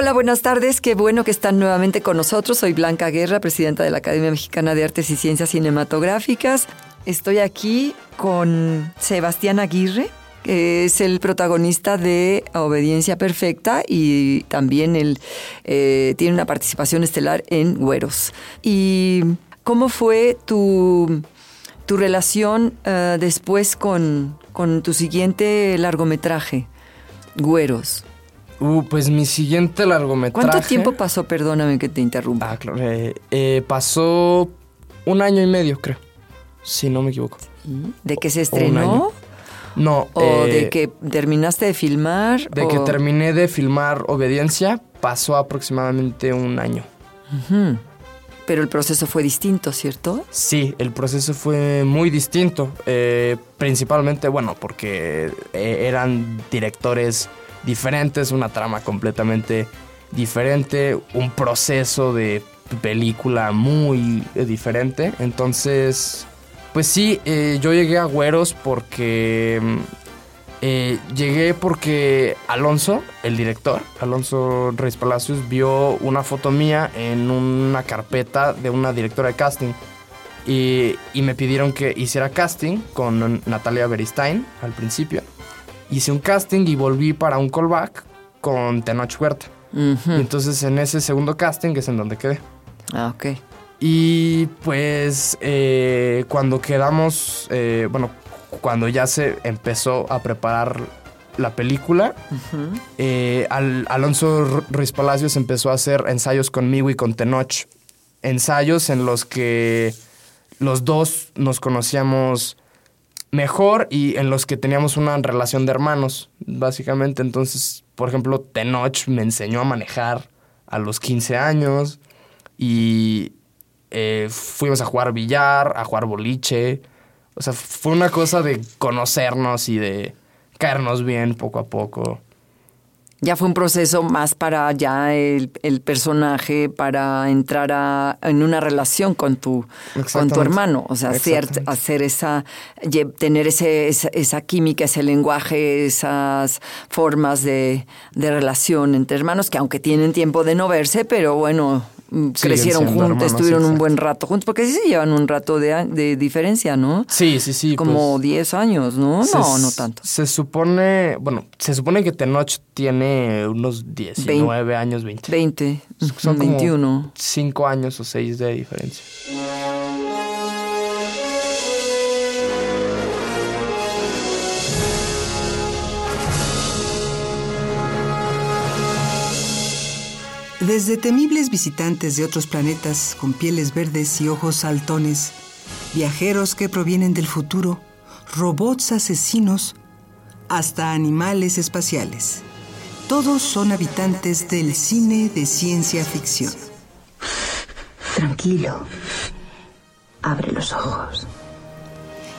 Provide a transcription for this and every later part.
Hola, buenas tardes. Qué bueno que están nuevamente con nosotros. Soy Blanca Guerra, presidenta de la Academia Mexicana de Artes y Ciencias Cinematográficas. Estoy aquí con Sebastián Aguirre, que es el protagonista de Obediencia Perfecta y también él eh, tiene una participación estelar en Güeros. ¿Y cómo fue tu, tu relación uh, después con, con tu siguiente largometraje, Güeros? Uh, pues mi siguiente largometraje. ¿Cuánto tiempo pasó? Perdóname que te interrumpa. Ah, claro. Eh, eh, pasó un año y medio, creo. Si no me equivoco. ¿De que se estrenó? No. ¿O eh, de que terminaste de filmar? De o... que terminé de filmar Obediencia, pasó aproximadamente un año. Uh -huh. Pero el proceso fue distinto, ¿cierto? Sí, el proceso fue muy distinto. Eh, principalmente, bueno, porque eh, eran directores diferentes, una trama completamente diferente, un proceso de película muy diferente. Entonces, pues sí, eh, yo llegué a Güeros porque... Eh, llegué porque Alonso, el director, Alonso Reyes Palacios, vio una foto mía en una carpeta de una directora de casting. Y, y me pidieron que hiciera casting con Natalia Beristain al principio hice un casting y volví para un callback con Tenoch Huerta. Uh -huh. Entonces en ese segundo casting es en donde quedé. Ah, ok. Y pues eh, cuando quedamos, eh, bueno, cuando ya se empezó a preparar la película, uh -huh. eh, Al Alonso Ruiz Palacios empezó a hacer ensayos conmigo y con Tenoch. Ensayos en los que los dos nos conocíamos mejor y en los que teníamos una relación de hermanos, básicamente. Entonces, por ejemplo, Tenoch me enseñó a manejar a los 15 años y eh, fuimos a jugar billar, a jugar boliche. O sea, fue una cosa de conocernos y de caernos bien poco a poco. Ya fue un proceso más para ya el, el personaje, para entrar a, en una relación con tu, con tu hermano. O sea, hacer, hacer esa, tener ese, esa, esa, química, ese lenguaje, esas formas de, de relación entre hermanos que aunque tienen tiempo de no verse, pero bueno, crecieron juntos, hermanos, estuvieron exacto. un buen rato juntos, porque sí se llevan un rato de, de diferencia, ¿no? Sí, sí, sí. Como 10 pues, años, ¿no? Se, no, no tanto. Se supone, bueno, se supone que Tenoch tiene unos 19 20, años, 20. 20, son 21. 5 años o 6 de diferencia. Desde temibles visitantes de otros planetas con pieles verdes y ojos saltones, viajeros que provienen del futuro, robots asesinos, hasta animales espaciales. Todos son habitantes del cine de ciencia ficción. Tranquilo. Abre los ojos.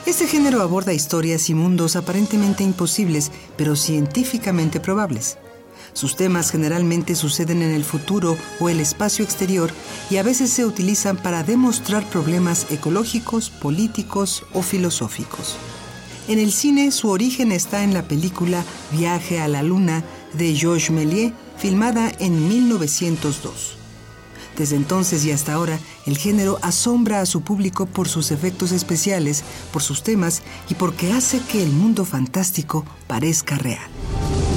Este género aborda historias y mundos aparentemente imposibles, pero científicamente probables. Sus temas generalmente suceden en el futuro o el espacio exterior y a veces se utilizan para demostrar problemas ecológicos, políticos o filosóficos. En el cine su origen está en la película Viaje a la Luna de Georges Méliès, filmada en 1902. Desde entonces y hasta ahora, el género asombra a su público por sus efectos especiales, por sus temas y porque hace que el mundo fantástico parezca real.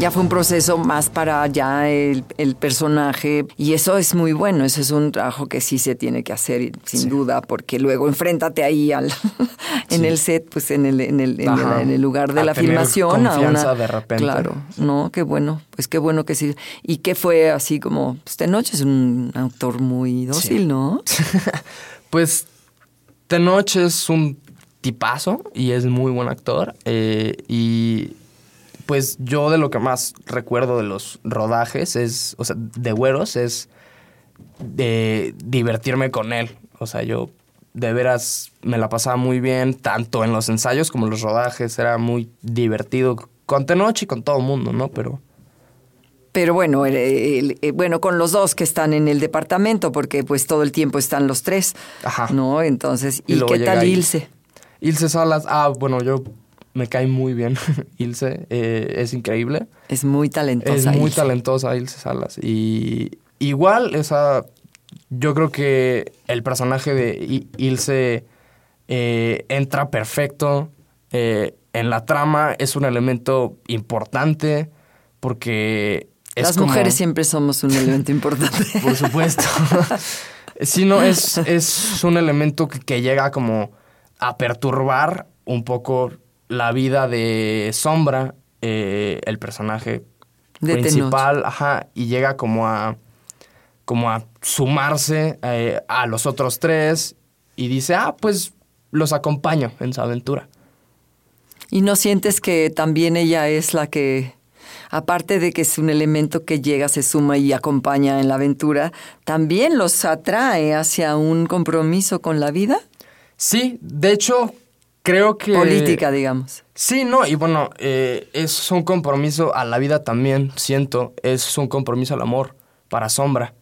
Ya fue un proceso más para ya el, el personaje y eso es muy bueno, eso es un trabajo que sí se tiene que hacer sin duda porque luego enfréntate ahí al, en Sí. el set, pues en el, en el, en el- Ajá. en el lugar de A la tener filmación. a una, de repente. Claro, no, qué bueno, pues qué bueno que sí. Y que fue así como, pues Tenoch es un autor muy dócil, Sí. ¿no? Pues Tenoch es un tipazo y es muy buen actor. eh, y pues yo de lo que más recuerdo de los rodajes es, o sea, de güeros, es de divertirme con él. O sea, yo de veras me la pasaba muy bien, tanto en los ensayos como en los rodajes. Era muy divertido con Tenoch y con todo el mundo, ¿no? Pero Pero bueno, el- el- el- bueno, con los dos que están en el departamento, porque pues todo el tiempo están los tres, Ajá. ¿no? Entonces, Y ¿y, qué tal. Ilse? Ilse Salas, ah, bueno, yo me cae muy bien. Ilse eh, es increíble. Es muy talentosa. Es muy Ilse. talentosa Ilse Salas. Y igual, esa, yo creo que el personaje de Ilse eh, entra perfecto eh, en la trama. Es un elemento importante porque... Es Las como- mujeres siempre somos un elemento importante. Por supuesto. sí, no, es, es un elemento que, que llega como a perturbar un poco la vida de Sombra, eh, el personaje De principal, ajá, y llega como a como a sumarse eh, a los otros tres y dice, ah, pues los acompaño en su aventura. ¿Y no sientes que también ella es la que, aparte de que es un elemento que llega, se suma y acompaña en la aventura, también los atrae hacia un compromiso con la vida? Sí, de hecho, creo que... Política, digamos. Sí, no, y bueno, eh, es un compromiso a la vida también, siento, es un compromiso al amor para Sombra,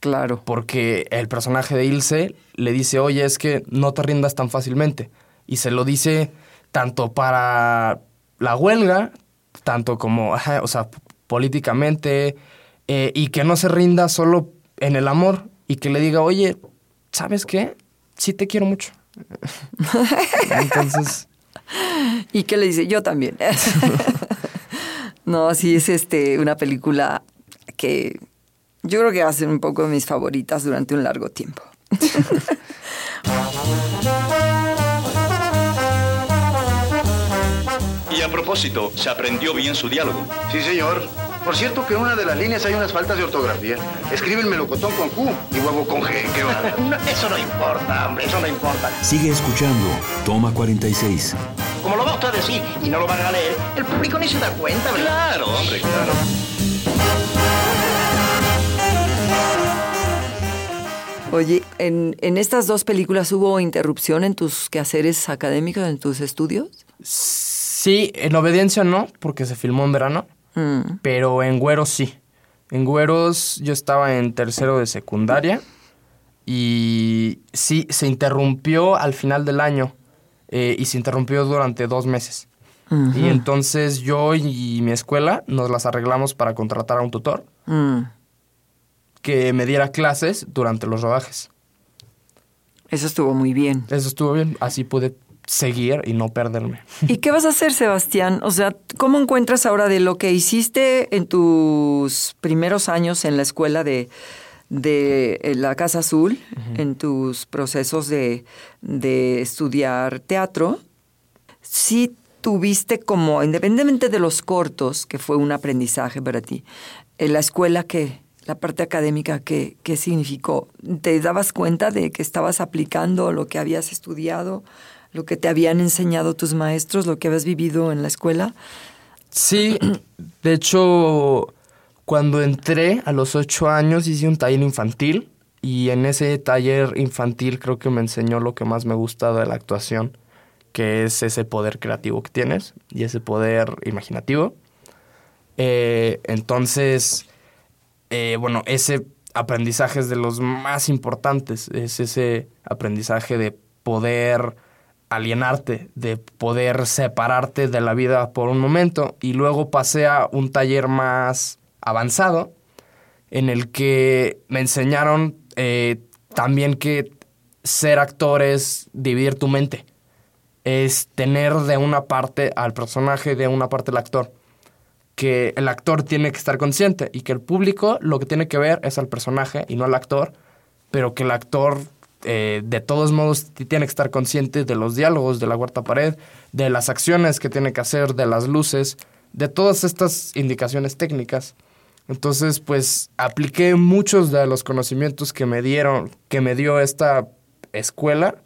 Claro. porque el personaje de Ilse le dice, oye, es que no te rindas tan fácilmente, y se lo dice tanto para la huelga, tanto como, ajá, o sea, políticamente, eh, y que no se rinda solo en el amor, y que le diga, oye, ¿sabes qué? Sí te quiero mucho. Entonces... ¿Y qué le dice? Yo también. no, sí es este una película que yo creo que va a ser un poco de mis favoritas durante un largo tiempo. Y a propósito, ¿se aprendió bien su diálogo? Sí, señor. Por cierto que en una de las líneas hay unas faltas de ortografía. Escribe el melocotón con Q y huevo con G. ¿Qué va? No, eso no importa, hombre, eso no importa. Sigue escuchando. Toma 46. Como lo va usted a decir y no lo van a leer, el público ni se da cuenta, ¿verdad? Claro, hombre, claro. Oye, en, en estas dos películas hubo interrupción en tus quehaceres académicos, en tus estudios. Sí, en obediencia no, porque se filmó en verano, Mm. pero en Güeros sí. En Güeros yo estaba en tercero de secundaria y sí, se interrumpió al final del año eh, y se interrumpió durante dos meses. Y entonces yo y mi escuela nos las arreglamos para contratar a un tutor Mm. que me diera clases durante los rodajes. Eso estuvo muy bien. Eso estuvo bien, así pude seguir y no perderme. ¿Y qué vas a hacer, Sebastián? O sea, ¿cómo encuentras ahora de lo que hiciste en tus primeros años en la escuela de, de eh, la Casa Azul, en tus procesos de, de estudiar teatro? Sí tuviste como, independientemente de los cortos, que fue un aprendizaje para ti, en la escuela que, la parte académica, ¿qué, ¿qué significó? ¿Te dabas cuenta de que estabas aplicando lo que habías estudiado, lo que te habían enseñado tus maestros, lo que habías vivido en la escuela? Sí, de hecho, cuando entré a los ocho años hice un taller infantil y en ese taller infantil creo que me enseñó lo que más me gusta de la actuación, que es ese poder creativo que tienes y ese poder imaginativo. Eh, entonces, eh, bueno, ese aprendizaje es de los más importantes, es ese aprendizaje de poder alienarte, de poder separarte de la vida por un momento. Y luego pasé a un taller más avanzado en el que me enseñaron eh, también que ser actor es dividir tu mente. Es tener de una parte al personaje, de una parte al actor. que el actor tiene que estar consciente y que el público lo que tiene que ver es al personaje y no al actor, pero que el actor eh, de todos modos tiene que estar consciente de los diálogos, de la cuarta pared, de las acciones que tiene que hacer, de las luces, de todas estas indicaciones técnicas. Entonces, pues apliqué muchos de los conocimientos que me dieron, que me dio esta escuela,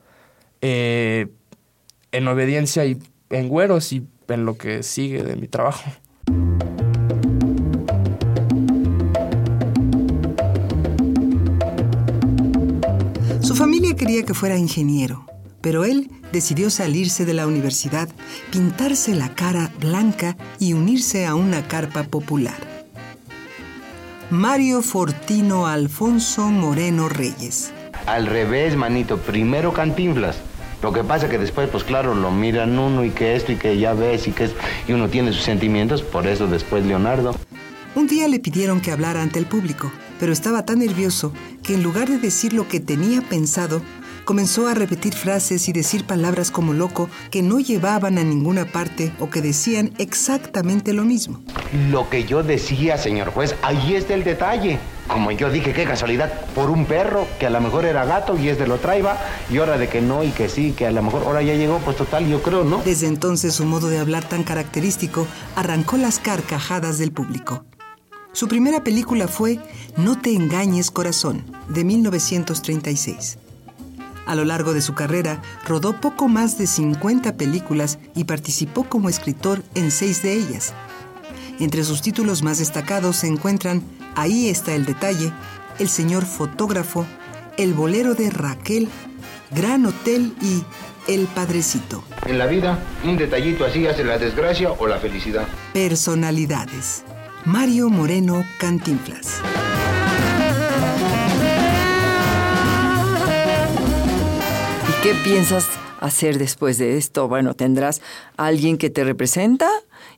eh, en obediencia y en güeros y en lo que sigue de mi trabajo. Quería que fuera ingeniero, pero él decidió salirse de la universidad, pintarse la cara blanca y unirse a una carpa popular. Mario Fortino Alfonso Moreno Reyes. Al revés, manito, primero cantinflas. Lo que pasa que después, pues claro, lo miran uno y que esto y que ya ves y que es, y uno tiene sus sentimientos, por eso después Leonardo. Un día le pidieron que hablara ante el público, pero estaba tan nervioso que en lugar de decir lo que tenía pensado, comenzó a repetir frases y decir palabras como loco que no llevaban a ninguna parte o que decían exactamente lo mismo. Lo que yo decía, señor juez, ahí está el detalle. Como yo dije, qué casualidad, por un perro que a lo mejor era gato y es de lo traiba, y ahora de que no y que sí, que a lo mejor ahora ya llegó, pues total, yo creo, ¿no? Desde entonces su modo de hablar tan característico arrancó las carcajadas del público. Su primera película fue No te engañes corazón, de 1936. A lo largo de su carrera, rodó poco más de 50 películas y participó como escritor en seis de ellas. Entre sus títulos más destacados se encuentran Ahí está el detalle, El señor fotógrafo, El bolero de Raquel, Gran Hotel y El Padrecito. En la vida, un detallito así hace la desgracia o la felicidad. Personalidades. Mario Moreno Cantinflas. Qué piensas hacer después de esto? Bueno, tendrás alguien que te representa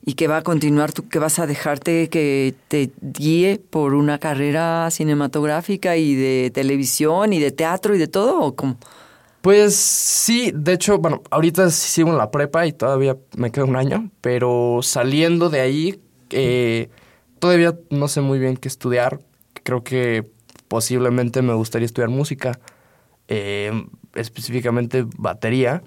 y que va a continuar, tú que vas a dejarte que te guíe por una carrera cinematográfica y de televisión y de teatro y de todo, ¿o cómo? Pues sí, de hecho, bueno, ahorita sigo en la prepa y todavía me queda un año, pero saliendo de ahí, eh, todavía no sé muy bien qué estudiar. Creo que posiblemente me gustaría estudiar música, eh, específicamente batería,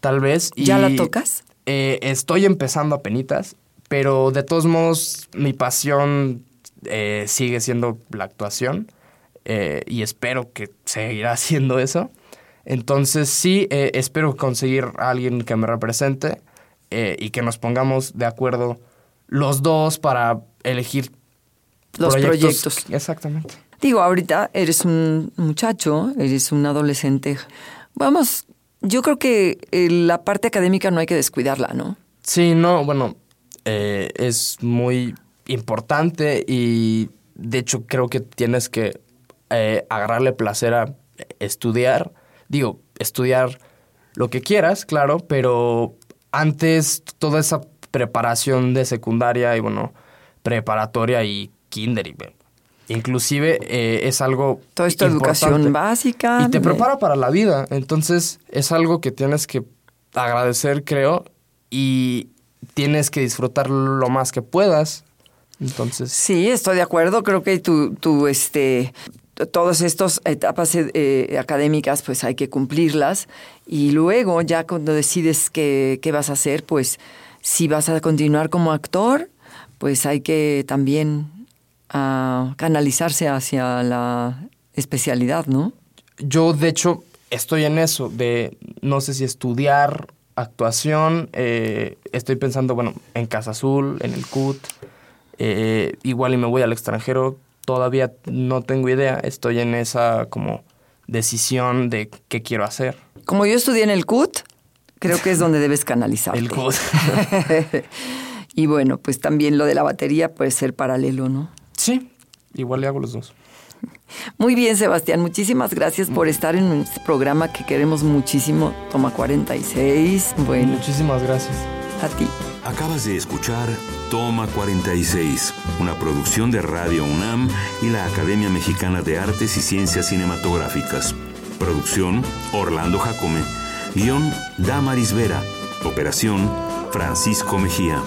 tal vez. ¿Ya la tocas? Eh, estoy empezando a penitas, pero de todos modos mi pasión eh, sigue siendo la actuación y espero que seguirá haciendo eso. Entonces sí, espero conseguir a alguien que me represente y que nos pongamos de acuerdo los dos para elegir los proyectos. Exactamente. Digo, ahorita eres un muchacho, eres un adolescente. Vamos, yo creo que eh, la parte académica no hay que descuidarla, ¿no? Sí, no, bueno, eh, es muy importante y de hecho creo que tienes que eh, agarrarle placer a estudiar. Digo, estudiar lo que quieras, claro, pero antes toda esa preparación de secundaria y bueno, preparatoria y kinder y inclusive eh, es algo toda esta educación básica y te prepara para la vida. Entonces es algo que tienes que agradecer creo y tienes que disfrutar lo más que puedas. Entonces sí estoy de acuerdo. Creo que tu, tu este todas estas etapas eh, académicas pues hay que cumplirlas. Y luego ya cuando decides qué, qué vas a hacer pues si vas a continuar como actor pues hay que también ah, canalizarse hacia la especialidad, ¿no? Yo, de hecho, estoy en eso, de no sé si estudiar actuación, eh, estoy pensando, bueno, en Casa Azul, en el CUT, eh, igual y me voy al extranjero, todavía no tengo idea, estoy en esa como decisión de qué quiero hacer. Como yo estudié en el CUT, creo que es donde debes canalizarte. el CUT. Y bueno, pues también lo de la batería puede ser paralelo, ¿no? Sí, igual le hago los dos. Muy bien, Sebastián, muchísimas gracias por estar en este programa que queremos muchísimo. Toma 46. Bueno. Muchísimas gracias. A ti. Acabas de escuchar Toma 46, una producción de Radio UNAM y la Academia Mexicana de Artes y Ciencias Cinematográficas. Producción Orlando Jacome. Guión Damaris Vera. Operación Francisco Mejía.